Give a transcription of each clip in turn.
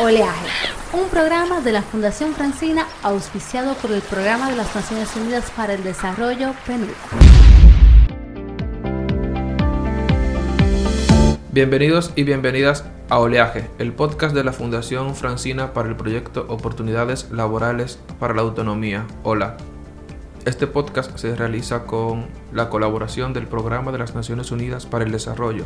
Oleaje, un programa de la Fundación Francina auspiciado por el Programa de las Naciones Unidas para el Desarrollo PNUD. Bienvenidos y bienvenidas a Oleaje, el podcast de la Fundación Francina para el proyecto Oportunidades Laborales para la Autonomía, Hola. Este podcast se realiza con la colaboración del Programa de las Naciones Unidas para el Desarrollo,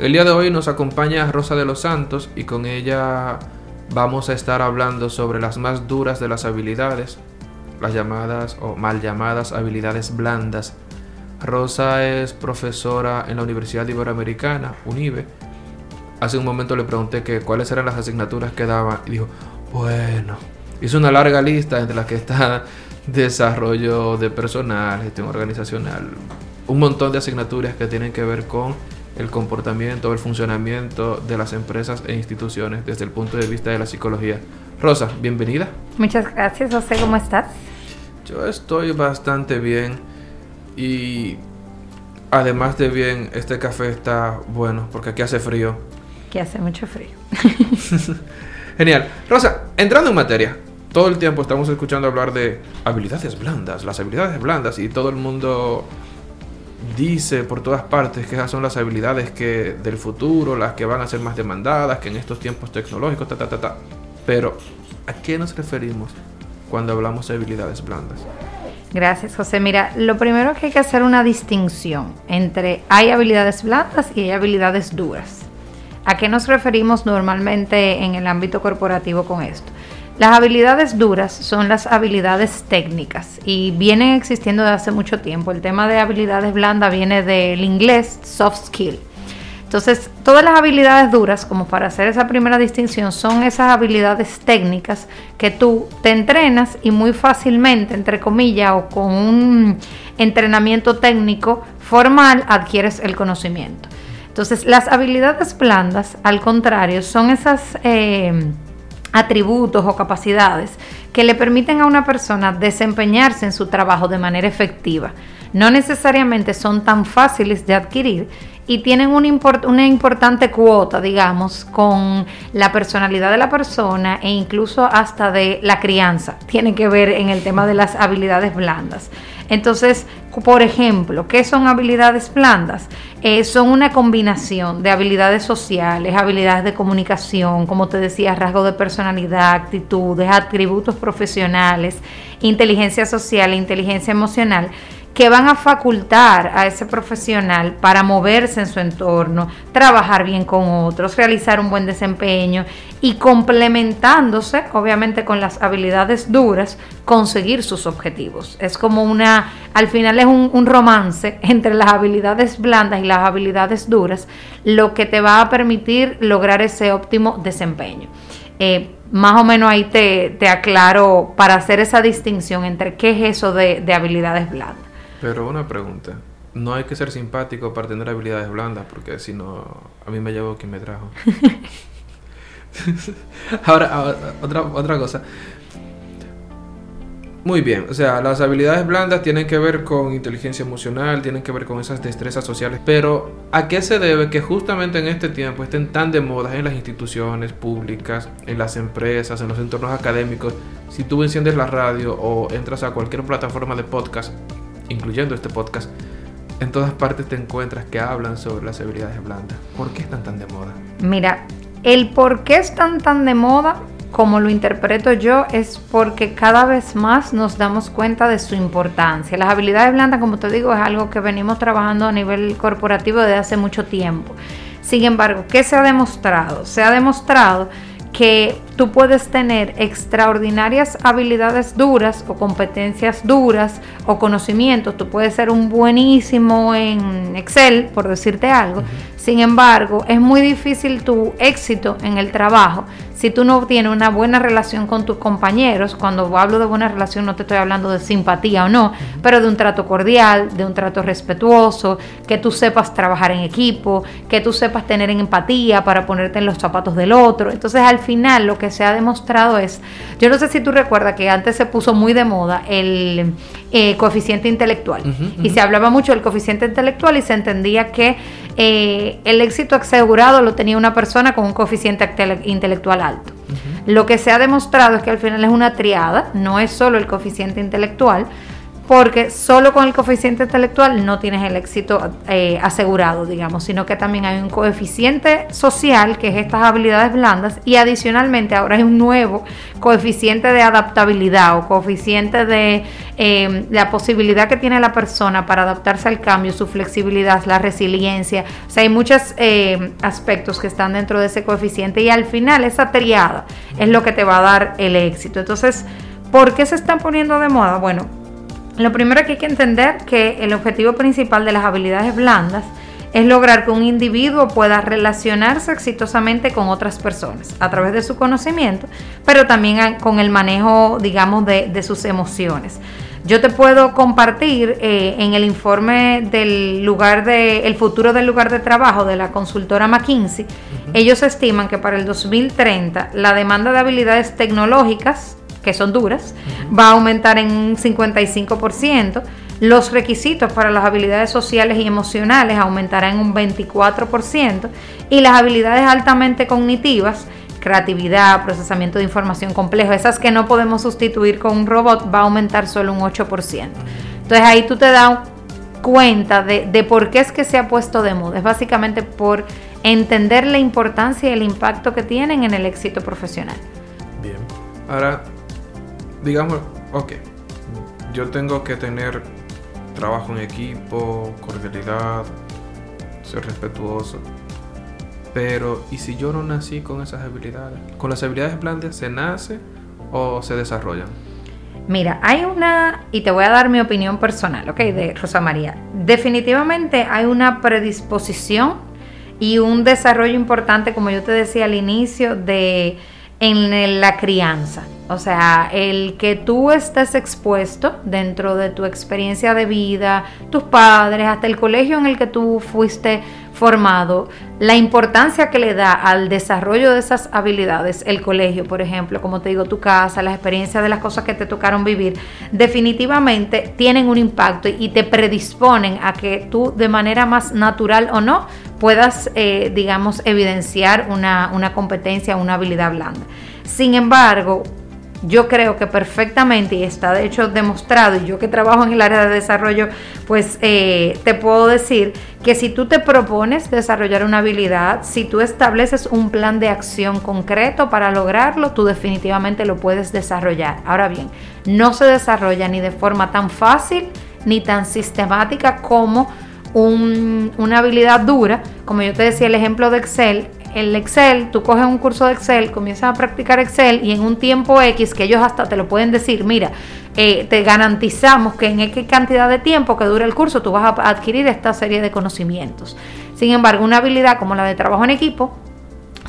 el día de hoy nos acompaña Rosa de los Santos y con ella vamos a estar hablando sobre las más duras de las habilidades, las llamadas o mal llamadas habilidades blandas. Rosa es profesora en la Universidad Iberoamericana, UNIBE. Hace un momento le pregunté que cuáles eran las asignaturas que daba y dijo, bueno, hizo una larga lista entre las que está desarrollo de personal, gestión organizacional, un montón de asignaturas que tienen que ver con el comportamiento, el funcionamiento de las empresas e instituciones desde el punto de vista de la psicología. Rosa, bienvenida. Muchas gracias, José, ¿cómo estás? Yo estoy bastante bien y además de bien, este café está bueno porque aquí hace frío. Aquí hace mucho frío. Genial. Rosa, entrando en materia, todo el tiempo estamos escuchando hablar de habilidades blandas, las habilidades blandas y todo el mundo dice por todas partes que esas son las habilidades que del futuro, las que van a ser más demandadas, que en estos tiempos tecnológicos, ta, ta, ta, ta. Pero, ¿a qué nos referimos cuando hablamos de habilidades blandas? Gracias, José. Mira, lo primero que hay que hacer una distinción entre hay habilidades blandas y hay habilidades duras. ¿A qué nos referimos normalmente en el ámbito corporativo con esto? Las habilidades duras son las habilidades técnicas y vienen existiendo desde hace mucho tiempo. El tema de habilidades blandas viene del inglés soft skill. Entonces, todas las habilidades duras, como para hacer esa primera distinción, son esas habilidades técnicas que tú te entrenas y muy fácilmente, entre comillas, o con un entrenamiento técnico formal, adquieres el conocimiento. Entonces, las habilidades blandas, al contrario, son esas... Eh, atributos o capacidades que le permiten a una persona desempeñarse en su trabajo de manera efectiva. No necesariamente son tan fáciles de adquirir y tienen una, una, importante cuota, digamos, con la personalidad de la persona e incluso hasta de la crianza. Tiene que ver en el tema de las habilidades blandas. Entonces, por ejemplo, ¿qué son habilidades blandas? Eh, son una combinación de habilidades sociales, habilidades de comunicación, como te decía, rasgos de personalidad, actitudes, atributos profesionales, inteligencia social e inteligencia emocional que van a facultar a ese profesional para moverse en su entorno, trabajar bien con otros, realizar un buen desempeño y complementándose, obviamente con las habilidades duras, conseguir sus objetivos. Es como una, al final es un, romance entre las habilidades blandas y las habilidades duras, lo que te va a permitir lograr ese óptimo desempeño. Eh, más o menos ahí te, aclaro para hacer esa distinción entre qué es eso de habilidades blandas. Pero una pregunta. No hay que ser simpático para tener habilidades blandas, porque si no, a mí me llevo quien me trajo. ahora, otra, otra cosa. Muy bien, o sea, las habilidades blandas tienen que ver con inteligencia emocional, tienen que ver con esas destrezas sociales, pero ¿a qué se debe que justamente en este tiempo estén tan de moda en las instituciones públicas, en las empresas, en los entornos académicos? Si tú enciendes la radio o entras a cualquier plataforma de podcast, incluyendo este podcast, en todas partes te encuentras que hablan sobre las habilidades blandas. ¿Por qué están tan de moda? Mira, el por qué están tan de moda, como lo interpreto yo, es porque cada vez más nos damos cuenta de su importancia. Las habilidades blandas, como te digo, es algo que venimos trabajando a nivel corporativo desde hace mucho tiempo. Sin embargo, ¿qué se ha demostrado? Se ha demostrado que tú puedes tener extraordinarias habilidades duras o competencias duras o conocimientos. Tú puedes ser un buenísimo en Excel, por decirte algo. Sin embargo, es muy difícil tu éxito en el trabajo si tú no tienes una buena relación con tus compañeros. Cuando hablo de buena relación no te estoy hablando de simpatía o no, pero de un trato cordial, de un trato respetuoso, que tú sepas trabajar en equipo, que tú sepas tener empatía para ponerte en los zapatos del otro. Entonces, al final lo que se ha demostrado es, yo no sé si tú recuerdas que antes se puso muy de moda el eh, coeficiente intelectual y se hablaba mucho del coeficiente intelectual y se entendía que eh, eh, el éxito asegurado lo tenía una persona con un coeficiente intelectual alto. Lo que se ha demostrado es que al final es una triada, no es solo el coeficiente intelectual, porque solo con el coeficiente intelectual no tienes el éxito eh, asegurado, digamos, sino que también hay un coeficiente social, que es estas habilidades blandas, y adicionalmente ahora hay un nuevo coeficiente de adaptabilidad o coeficiente de eh, la posibilidad que tiene la persona para adaptarse al cambio, su flexibilidad, la resiliencia. O sea, hay muchos eh, aspectos que están dentro de ese coeficiente y al final esa triada es lo que te va a dar el éxito. Entonces, ¿por qué se están poniendo de moda? Bueno, lo primero que hay que entender que el objetivo principal de las habilidades blandas es lograr que un individuo pueda relacionarse exitosamente con otras personas a través de su conocimiento, pero también con el manejo, digamos, de, sus emociones. Yo te puedo compartir eh, en el informe del lugar de el futuro del lugar de trabajo de la consultora McKinsey, ellos estiman que para el 2030 la demanda de habilidades tecnológicas que son duras, va a aumentar en un 55%. Los requisitos para las habilidades sociales y emocionales aumentarán en un 24% y las habilidades altamente cognitivas, creatividad, procesamiento de información complejo, esas que no podemos sustituir con un robot, va a aumentar solo un 8%. Entonces ahí tú te das cuenta de, de por qué es que se ha puesto de moda. Es básicamente por entender la importancia y el impacto que tienen en el éxito profesional. Bien. Ahora, digamos, ok, yo tengo que tener trabajo en equipo, cordialidad, ser respetuoso. Pero, ¿y si yo no nací con esas habilidades? ¿Con las habilidades blandas se nace o se desarrollan? Mira, hay una, y te voy a dar mi opinión personal, ¿ok? De Rosa María. Definitivamente hay una predisposición y un desarrollo importante, como yo te decía al inicio, de en la crianza. O sea, el que tú estés expuesto dentro de tu experiencia de vida, tus padres, hasta el colegio en el que tú fuiste formado, la importancia que le da al desarrollo de esas habilidades, el colegio, por ejemplo, como te digo, tu casa, las experiencias de las cosas que te tocaron vivir, definitivamente tienen un impacto y te predisponen a que tú de manera más natural o no puedas, eh, digamos, evidenciar una, una competencia, una habilidad blanda. Sin embargo, yo creo que perfectamente y está de hecho demostrado y yo que trabajo en el área de desarrollo pues eh, te puedo decir que si tú te propones desarrollar una habilidad si tú estableces un plan de acción concreto para lograrlo tú definitivamente lo puedes desarrollar ahora bien no se desarrolla ni de forma tan fácil ni tan sistemática como una habilidad dura como yo te decía el ejemplo de Excel el Excel, tú coges un curso de Excel, comienzas a practicar Excel y en un tiempo X, que ellos hasta te lo pueden decir, mira, eh, te garantizamos que en X cantidad de tiempo que dure el curso tú vas a adquirir esta serie de conocimientos. Sin embargo, una habilidad como la de trabajo en equipo,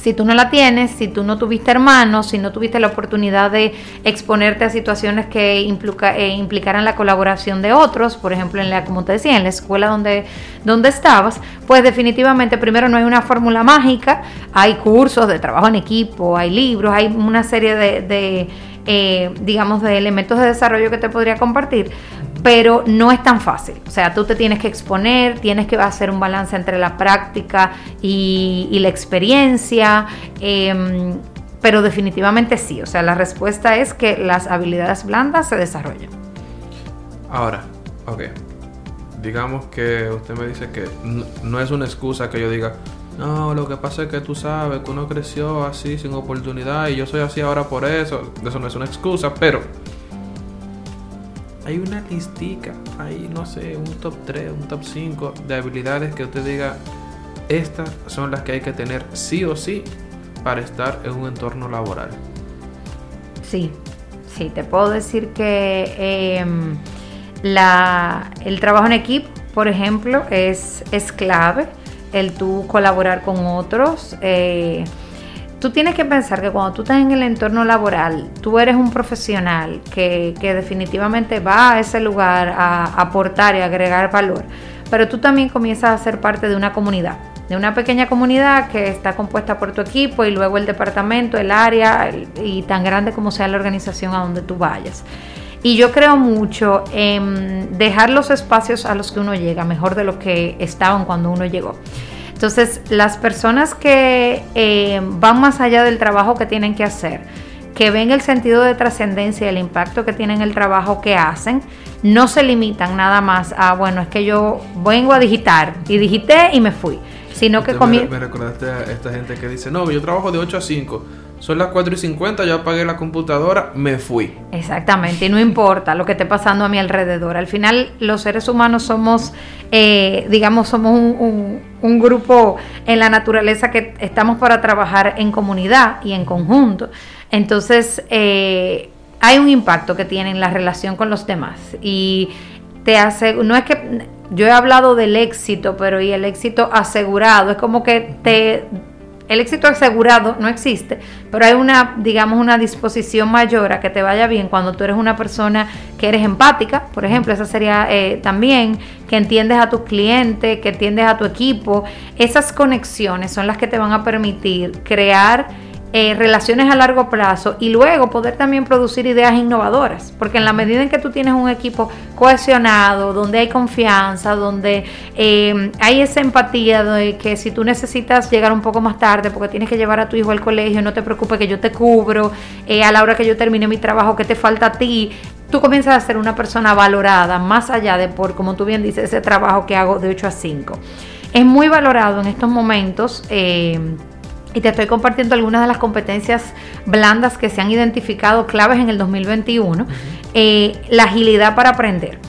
si tú no la tienes, si tú no tuviste hermanos, si no tuviste la oportunidad de exponerte a situaciones que eh, implicaran la colaboración de otros, por ejemplo, en la, como te decía, en la escuela donde, donde estabas, pues definitivamente primero no hay una fórmula mágica, hay cursos de trabajo en equipo, hay libros, hay una serie de, eh, digamos, de elementos de desarrollo que te podría compartir, pero no es tan fácil. O sea, tú te tienes que exponer, tienes que hacer un balance entre la práctica y, la experiencia, em, pero definitivamente sí. O sea, la respuesta es que las habilidades blandas se desarrollan. Ahora, ok. Digamos que usted me dice que no, es una excusa que yo diga, no, lo que pasa es que tú sabes que uno creció así sin oportunidad y yo soy así ahora por eso. Eso no es una excusa, pero hay una listica, hay no sé, un top 3, un top 5 de habilidades que usted diga, estas son las que hay que tener sí o sí para estar en un entorno laboral. Sí, sí, te puedo decir que em, la, el trabajo en equipo, por ejemplo, es, es clave, el tú colaborar con otros. Eh, tú tienes que pensar que cuando tú estás en el entorno laboral, tú eres un profesional que, definitivamente va a ese lugar a aportar y agregar valor, pero tú también comienzas a ser parte de una comunidad, de una pequeña comunidad que está compuesta por tu equipo y luego el departamento, el área y tan grande como sea la organización a donde tú vayas. Y yo creo mucho en dejar los espacios a los que uno llega mejor de lo que estaban cuando uno llegó. Entonces, las personas que eh, van más allá del trabajo que tienen que hacer, que ven el sentido de trascendencia y el impacto que tienen el trabajo que hacen, no se limitan nada más a, bueno, es que yo vengo a digitar y digité y me fui, sino que me, me recordaste a esta gente que dice, no, yo trabajo de 8 a 5 son las 4 y 50, yo apagué la computadora, me fui. Exactamente, y no importa lo que esté pasando a mi alrededor. Al final, los seres humanos somos, eh, digamos, somos un, grupo en la naturaleza que estamos para trabajar en comunidad y en conjunto. Entonces, eh, hay un impacto que tiene en la relación con los demás. Y te hace, no es que yo he hablado del éxito, pero y el éxito asegurado, es como que te el éxito asegurado no existe, pero hay una, digamos, una disposición mayor a que te vaya bien cuando tú eres una persona que eres empática, por ejemplo, esa sería eh, también que entiendes a tus clientes, que entiendes a tu equipo. Esas conexiones son las que te van a permitir crear eh, relaciones a largo plazo y luego poder también producir ideas innovadoras, porque en la medida en que tú tienes un equipo cohesionado, donde hay confianza, donde eh, hay esa empatía de que si tú necesitas llegar un poco más tarde porque tienes que llevar a tu hijo al colegio, no te preocupes que yo te cubro, eh, a la hora que yo termine mi trabajo, que te falta a ti, tú comienzas a ser una persona valorada más allá de por, como tú bien dices, ese trabajo que hago de 8 a 5. Es muy valorado en estos momentos y te estoy compartiendo algunas de las competencias blandas que se han identificado claves en el 2021. Eh, la agilidad para aprender.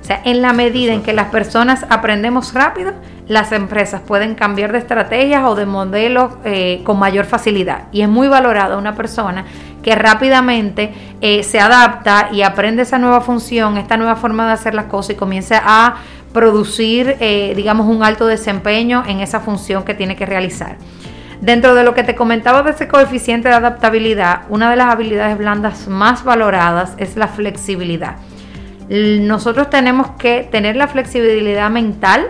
O sea, en la medida en que las personas aprendemos rápido, las empresas pueden cambiar de estrategias o de modelos eh, con mayor facilidad. Y es muy valorada una persona que rápidamente eh, se adapta y aprende esa nueva función, esta nueva forma de hacer las cosas y comienza a producir, digamos, un alto desempeño en esa función que tiene que realizar. Dentro de lo que te comentaba de ese coeficiente de adaptabilidad, una de las habilidades blandas más valoradas es la flexibilidad. Nosotros tenemos que tener la flexibilidad mental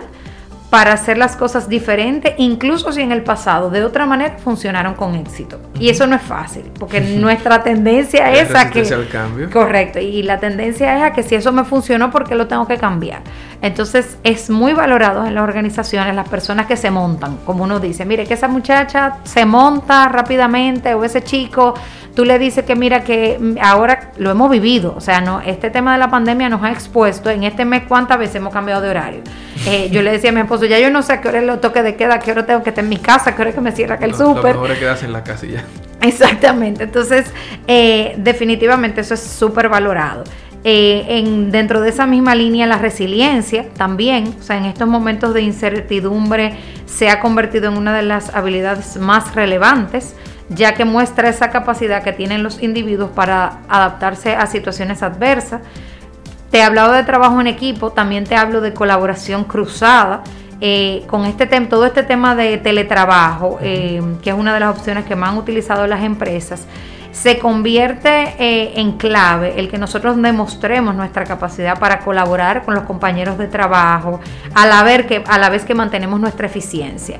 para hacer las cosas diferentes, incluso si en el pasado de otra manera funcionaron con éxito. Y eso no es fácil, porque nuestra tendencia es a que... Al cambio. Correcto, y la tendencia es a que si eso me funcionó, ¿por qué lo tengo que cambiar? Entonces es muy valorado en las organizaciones las personas que se montan, como uno dice, mire que esa muchacha se monta rápidamente o ese chico tú le dices que mira que ahora lo hemos vivido, o sea, no, este tema de la pandemia nos ha expuesto, en este mes cuántas veces hemos cambiado de horario. Eh, yo le decía a mi esposo, ya yo no sé a qué hora es el toque de queda, a qué hora tengo que estar en mi casa, a qué hora es que me cierra aquel súper. Lo mejor es quedarse en la casa ya. Exactamente, entonces eh, definitivamente eso es súper valorado. Eh, en, dentro de esa misma línea, la resiliencia también, o sea, en estos momentos de incertidumbre se ha convertido en una de las habilidades más relevantes ya que muestra esa capacidad que tienen los individuos para adaptarse a situaciones adversas. Te he hablado de trabajo en equipo, también te hablo de colaboración cruzada. Eh, con este tema, todo este tema de teletrabajo, eh, que es una de las opciones que más han utilizado las empresas, se convierte eh, en clave el que nosotros demostremos nuestra capacidad para colaborar con los compañeros de trabajo, a la, que, a la vez que mantenemos nuestra eficiencia.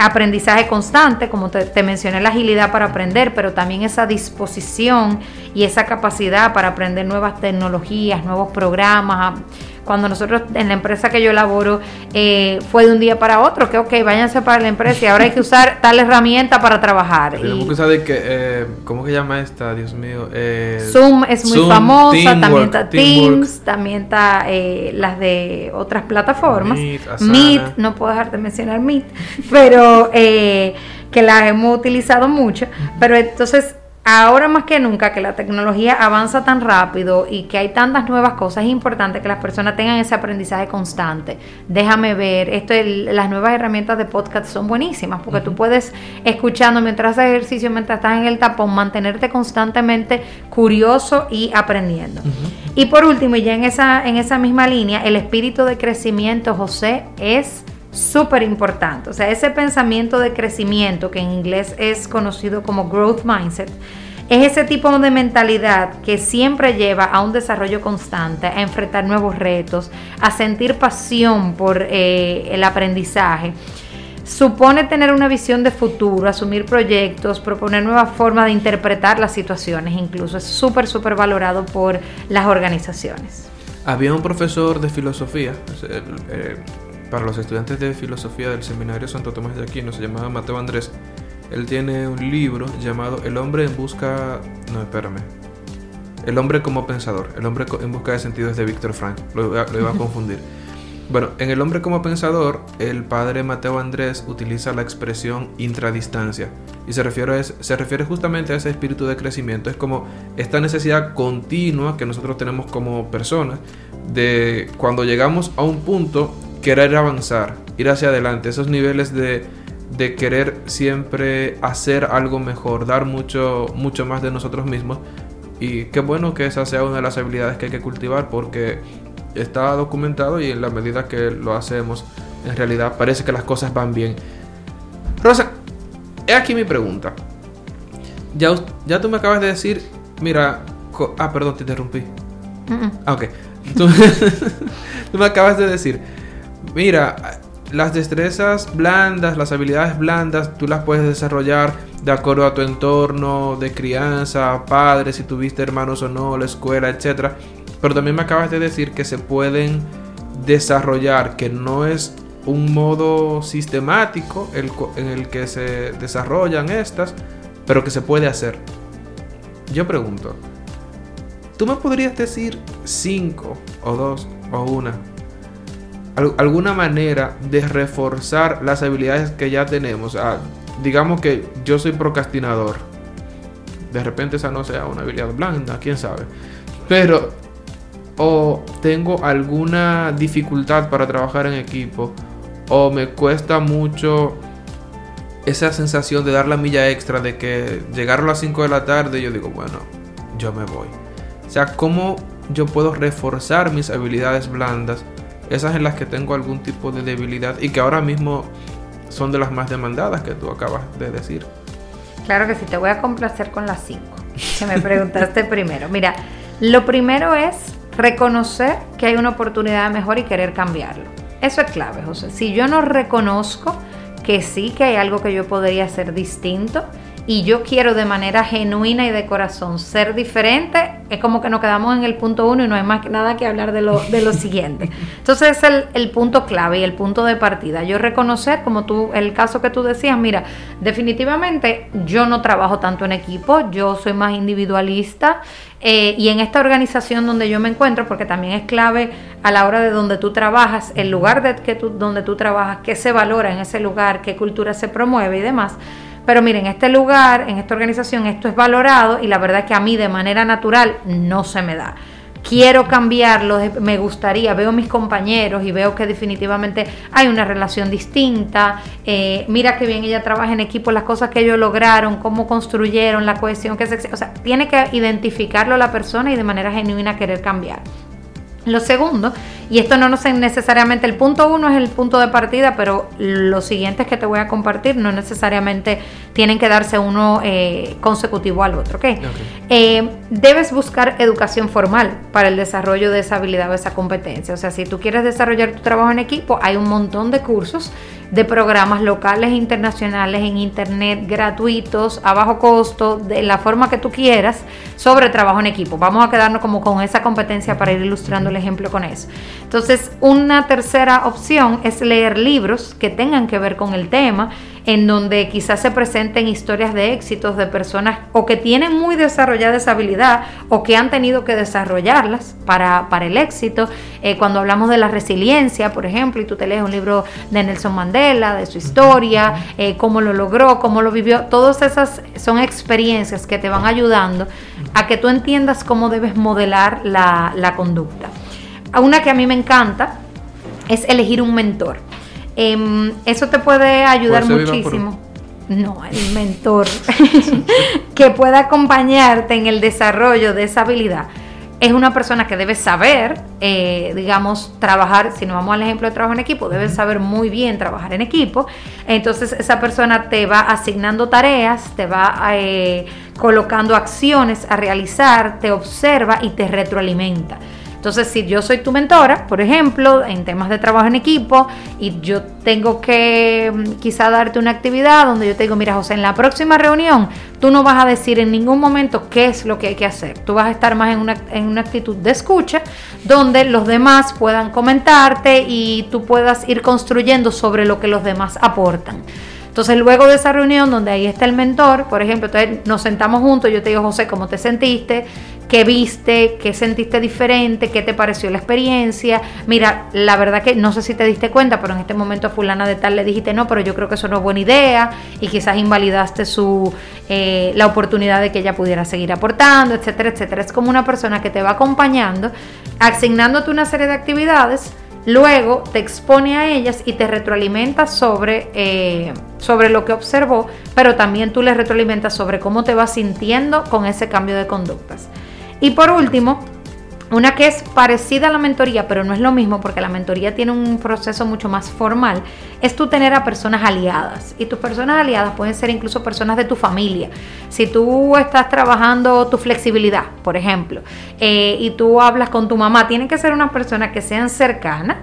Aprendizaje constante, como te, mencioné, la agilidad para aprender, pero también esa disposición y esa capacidad para aprender nuevas tecnologías, nuevos programas, cuando nosotros en la empresa que yo laboro eh, fue de un día para otro, que ok, váyanse para la empresa y ahora hay que usar tal herramienta para trabajar. Tenemos que saber que, eh, ¿cómo se llama esta? Dios mío. Eh, Zoom es muy famosa, también está Teams, también está las de otras plataformas. Meet, Meet, no puedo dejar de mencionar Meet, pero que la hemos utilizado mucho. Pero entonces ahora más que nunca que la tecnología avanza tan rápido y que hay tantas nuevas cosas, es importante que las personas tengan ese aprendizaje constante. Déjame ver, esto las nuevas herramientas de podcast son buenísimas porque tú puedes escuchando mientras haces ejercicio, mientras estás en el tapón, mantenerte constantemente curioso y aprendiendo. Y por último, y ya en esa, en esa misma línea, el espíritu de crecimiento, José, es súper importante. O sea, ese pensamiento de crecimiento, que en inglés es conocido como growth mindset, es ese tipo de mentalidad que siempre lleva a un desarrollo constante, a enfrentar nuevos retos, a sentir pasión por eh, el aprendizaje. Supone tener una visión de futuro, asumir proyectos, proponer nuevas formas de interpretar las situaciones, incluso es súper, súper valorado por las organizaciones. Había un profesor de filosofía, para los estudiantes de filosofía del seminario Santo Tomás de Aquino, se llamaba Mateo Andrés. Él tiene un libro llamado El hombre en busca... No, espérame. El hombre como pensador. El hombre en busca de sentidos de Víctor Frank. Lo, lo iba a confundir. Bueno, en El hombre como pensador, el padre Mateo Andrés utiliza la expresión intradistancia y se refiere, se refiere justamente a ese espíritu de crecimiento. Es como esta necesidad continua que nosotros tenemos como personas de cuando llegamos a un punto querer avanzar, ir hacia adelante, esos niveles de, de querer siempre hacer algo mejor, dar mucho, mucho más de nosotros mismos. Y qué bueno que esa sea una de las habilidades que hay que cultivar porque está documentado y en la medida que lo hacemos, en realidad parece que las cosas van bien. Rosa, he aquí mi pregunta. Ya, ya tú me acabas de decir, mira, ah, perdón, te interrumpí. Ah, ok. Tú, tú me acabas de decir, mira, las destrezas blandas, las habilidades blandas, tú las puedes desarrollar de acuerdo a tu entorno de crianza, padres, si tuviste hermanos o no, la escuela, etcétera. Pero también me acabas de decir que se pueden desarrollar, que no es un modo sistemático en el que se desarrollan estas, pero que se puede hacer. Yo pregunto, ¿tú me podrías decir cinco o dos o una? Alguna manera de reforzar las habilidades que ya tenemos. Ah, digamos que yo soy procrastinador. De repente esa no sea una habilidad blanda, quién sabe. Pero o tengo alguna dificultad para trabajar en equipo o me cuesta mucho esa sensación de dar la milla extra de que llegar a las 5 de la tarde yo digo, bueno, yo me voy. O sea, ¿cómo yo puedo reforzar mis habilidades blandas? Esas en las que tengo algún tipo de debilidad y que ahora mismo son de las más demandadas que tú acabas de decir. Claro que sí, te voy a complacer con las 5 que me preguntaste primero. Mira, lo primero es reconocer que hay una oportunidad mejor y querer cambiarlo. Eso es clave, José. Si yo no reconozco que sí, que hay algo que yo podría hacer distinto, y yo quiero de manera genuina y de corazón ser diferente, es como que nos quedamos en el punto uno y no hay más nada que hablar de lo, de lo siguiente. Entonces es el, el, punto clave y el punto de partida. Yo reconocer, como tú, el caso que tú decías, mira, definitivamente yo no trabajo tanto en equipo, yo soy más individualista. Eh, y en esta organización donde yo me encuentro, porque también es clave a la hora de donde tú trabajas, el lugar de que tú, donde tú trabajas, qué se valora en ese lugar, qué cultura se promueve y demás pero miren, en este lugar, en esta organización, esto es valorado y la verdad es que a mí de manera natural no se me da. Quiero cambiarlo, me gustaría, veo mis compañeros y veo que definitivamente hay una relación distinta. Eh, mira qué bien ella trabaja en equipo, las cosas que ellos lograron, cómo construyeron la cohesión que se... O sea, tiene que identificarlo la persona y de manera genuina querer cambiar. Lo segundo, y esto no es necesariamente el punto uno es el punto de partida, pero los siguientes que te voy a compartir no necesariamente tienen que darse uno eh, consecutivo al otro. ¿okay? Eh, debes buscar educación formal para el desarrollo de esa habilidad o esa competencia. O sea, si tú quieres desarrollar tu trabajo en equipo, hay un montón de cursos de programas locales e internacionales en internet gratuitos a bajo costo de la forma que tú quieras sobre trabajo en equipo. Vamos a quedarnos como con esa competencia para ir ilustrando el ejemplo con eso. Entonces, una tercera opción es leer libros que tengan que ver con el tema en donde quizás se presenten historias de éxitos de personas o que tienen muy desarrollada esa habilidad o que han tenido que desarrollarlas para, para el éxito. Eh, cuando hablamos de la resiliencia, por ejemplo, y tú te lees un libro de Nelson Mandela, de su historia, eh, cómo lo logró, cómo lo vivió, todas esas son experiencias que te van ayudando a que tú entiendas cómo debes modelar la, la conducta. Una que a mí me encanta es elegir un mentor. Em, eso te puede ayudar muchísimo. No, el mentor que pueda acompañarte en el desarrollo de esa habilidad es una persona que debe saber, eh, digamos, trabajar, si nos vamos al ejemplo de trabajo en equipo, debe saber muy bien trabajar en equipo. Entonces esa persona te va asignando tareas, te va eh, colocando acciones a realizar, te observa y te retroalimenta. Entonces, si yo soy tu mentora, por ejemplo, en temas de trabajo en equipo, y yo tengo que mm, quizá darte una actividad donde yo te digo, mira José, en la próxima reunión tú no vas a decir en ningún momento qué es lo que hay que hacer. Tú vas a estar más en una, en una actitud de escucha, donde los demás puedan comentarte y tú puedas ir construyendo sobre lo que los demás aportan. Entonces, luego de esa reunión donde ahí está el mentor, por ejemplo, entonces nos sentamos juntos, yo te digo, José, ¿cómo te sentiste? ¿Qué viste? ¿Qué sentiste diferente? ¿Qué te pareció la experiencia? Mira, la verdad que no sé si te diste cuenta, pero en este momento a fulana de tal le dijiste, no, pero yo creo que eso no es buena idea y quizás invalidaste su, eh, la oportunidad de que ella pudiera seguir aportando, etcétera, etcétera. Es como una persona que te va acompañando, asignándote una serie de actividades Luego te expone a ellas y te retroalimenta sobre, eh, sobre lo que observó, pero también tú le retroalimentas sobre cómo te vas sintiendo con ese cambio de conductas. Y por último, una que es parecida a la mentoría, pero no es lo mismo porque la mentoría tiene un proceso mucho más formal, es tú tener a personas aliadas. Y tus personas aliadas pueden ser incluso personas de tu familia. Si tú estás trabajando tu flexibilidad, por ejemplo, eh, y tú hablas con tu mamá, tienen que ser unas personas que sean cercanas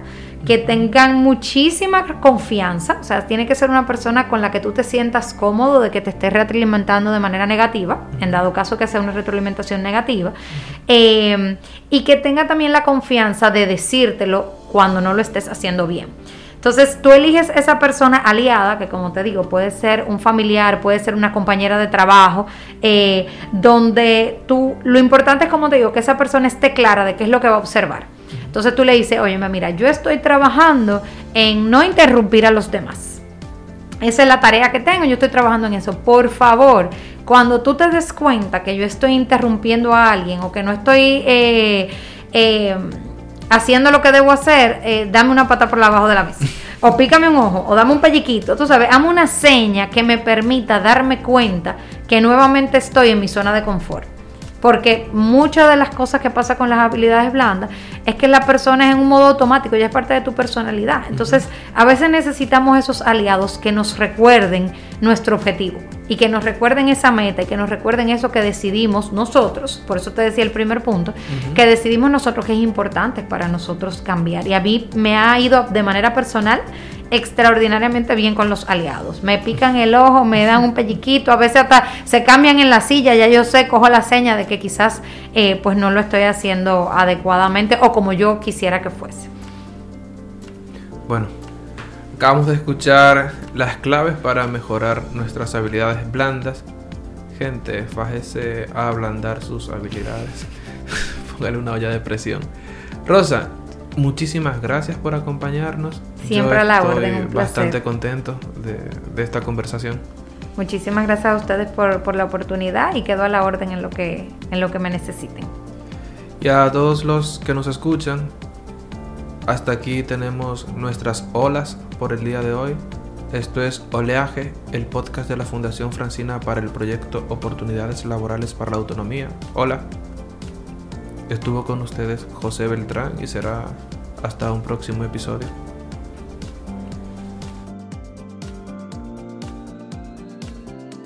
que tengan muchísima confianza, o sea, tiene que ser una persona con la que tú te sientas cómodo de que te estés retroalimentando de manera negativa, en dado caso que sea una retroalimentación negativa, eh, y que tenga también la confianza de decírtelo cuando no lo estés haciendo bien. Entonces tú eliges esa persona aliada, que como te digo, puede ser un familiar, puede ser una compañera de trabajo, eh, donde tú, lo importante es como te digo, que esa persona esté clara de qué es lo que va a observar. Entonces tú le dices, oye, mira, yo estoy trabajando en no interrumpir a los demás. Esa es la tarea que tengo, yo estoy trabajando en eso. Por favor, cuando tú te des cuenta que yo estoy interrumpiendo a alguien o que no estoy eh, eh, haciendo lo que debo hacer, eh, dame una pata por abajo de la mesa. O pícame un ojo, o dame un pelliquito. Tú sabes, dame una seña que me permita darme cuenta que nuevamente estoy en mi zona de confort. Porque muchas de las cosas que pasa con las habilidades blandas es que la persona es en un modo automático, ya es parte de tu personalidad. Entonces, a veces necesitamos esos aliados que nos recuerden nuestro objetivo y que nos recuerden esa meta y que nos recuerden eso que decidimos nosotros, por eso te decía el primer punto, que decidimos nosotros que es importante para nosotros cambiar. Y a mí me ha ido de manera personal extraordinariamente bien con los aliados. Me pican el ojo, me dan un pelliquito, a veces hasta se cambian en la silla, ya yo sé, cojo la seña de que quizás eh, pues no lo estoy haciendo adecuadamente o como yo quisiera que fuese. Bueno, acabamos de escuchar las claves para mejorar nuestras habilidades blandas. Gente, fájese a ablandar sus habilidades. Póngale una olla de presión. Rosa, muchísimas gracias por acompañarnos. Siempre a la orden, un Bastante contento de, esta conversación. Muchísimas gracias a ustedes por, la oportunidad y quedo a la orden en lo, que, en lo que me necesiten. Y a todos los que nos escuchan, hasta aquí tenemos nuestras olas por el día de hoy. Esto es Oleaje, el podcast de la Fundación Francina para el proyecto Oportunidades Laborales para la Autonomía. Hola. Estuvo con ustedes José Beltrán y será hasta un próximo episodio.